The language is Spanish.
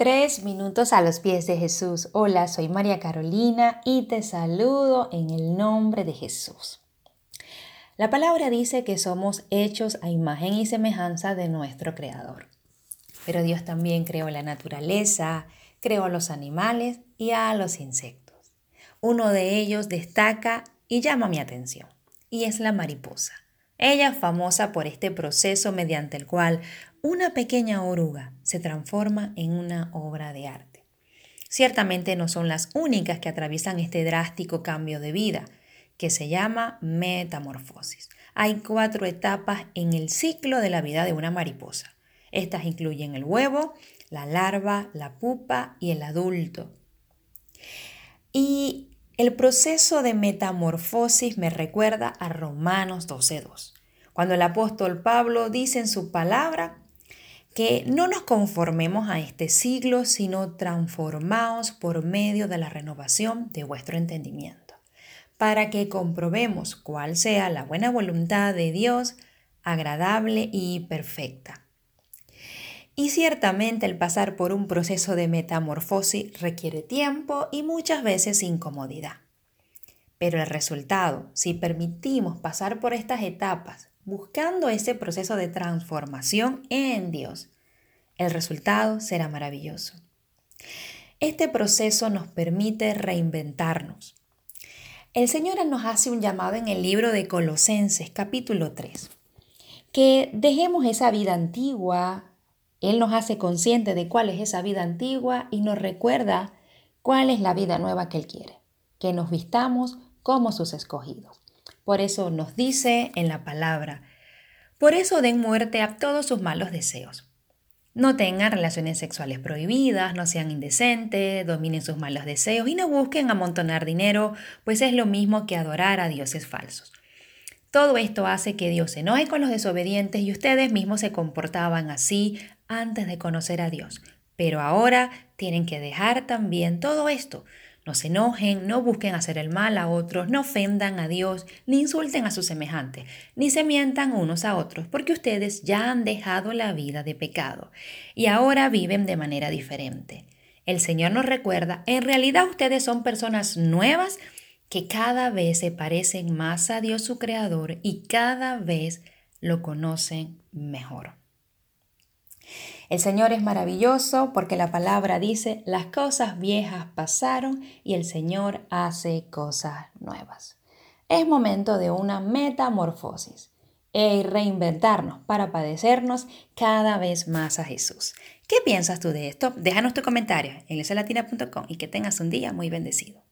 Tres minutos a los pies de Jesús. Hola, soy María Carolina y te saludo en el nombre de Jesús. La palabra dice que somos hechos a imagen y semejanza de nuestro Creador. Pero Dios también creó la naturaleza, creó a los animales y a los insectos. Uno de ellos destaca y llama mi atención, y es la mariposa. Ella es famosa por este proceso mediante el cual una pequeña oruga se transforma en una obra de arte. Ciertamente no son las únicas que atraviesan este drástico cambio de vida, que se llama metamorfosis. Hay cuatro etapas en el ciclo de la vida de una mariposa. Estas incluyen el huevo, la larva, la pupa y el adulto. Y el proceso de metamorfosis me recuerda a Romanos 12.2, cuando el apóstol Pablo dice en su palabra que no nos conformemos a este siglo, sino transformaos por medio de la renovación de vuestro entendimiento, para que comprobemos cuál sea la buena voluntad de Dios, agradable y perfecta. Y ciertamente el pasar por un proceso de metamorfosis requiere tiempo y muchas veces incomodidad. Pero el resultado, si permitimos pasar por estas etapas buscando ese proceso de transformación en Dios, el resultado será maravilloso. Este proceso nos permite reinventarnos. El Señor nos hace un llamado en el libro de Colosenses capítulo 3, que dejemos esa vida antigua, él nos hace consciente de cuál es esa vida antigua y nos recuerda cuál es la vida nueva que Él quiere, que nos vistamos como sus escogidos. Por eso nos dice en la palabra, por eso den muerte a todos sus malos deseos. No tengan relaciones sexuales prohibidas, no sean indecentes, dominen sus malos deseos y no busquen amontonar dinero, pues es lo mismo que adorar a dioses falsos. Todo esto hace que Dios se enoje con los desobedientes y ustedes mismos se comportaban así antes de conocer a Dios. Pero ahora tienen que dejar también todo esto. No se enojen, no busquen hacer el mal a otros, no ofendan a Dios, ni insulten a sus semejantes, ni se mientan unos a otros, porque ustedes ya han dejado la vida de pecado y ahora viven de manera diferente. El Señor nos recuerda, en realidad ustedes son personas nuevas que cada vez se parecen más a Dios su Creador y cada vez lo conocen mejor. El Señor es maravilloso porque la palabra dice, las cosas viejas pasaron y el Señor hace cosas nuevas. Es momento de una metamorfosis e reinventarnos para padecernos cada vez más a Jesús. ¿Qué piensas tú de esto? Déjanos tu comentario en lesalatina.com y que tengas un día muy bendecido.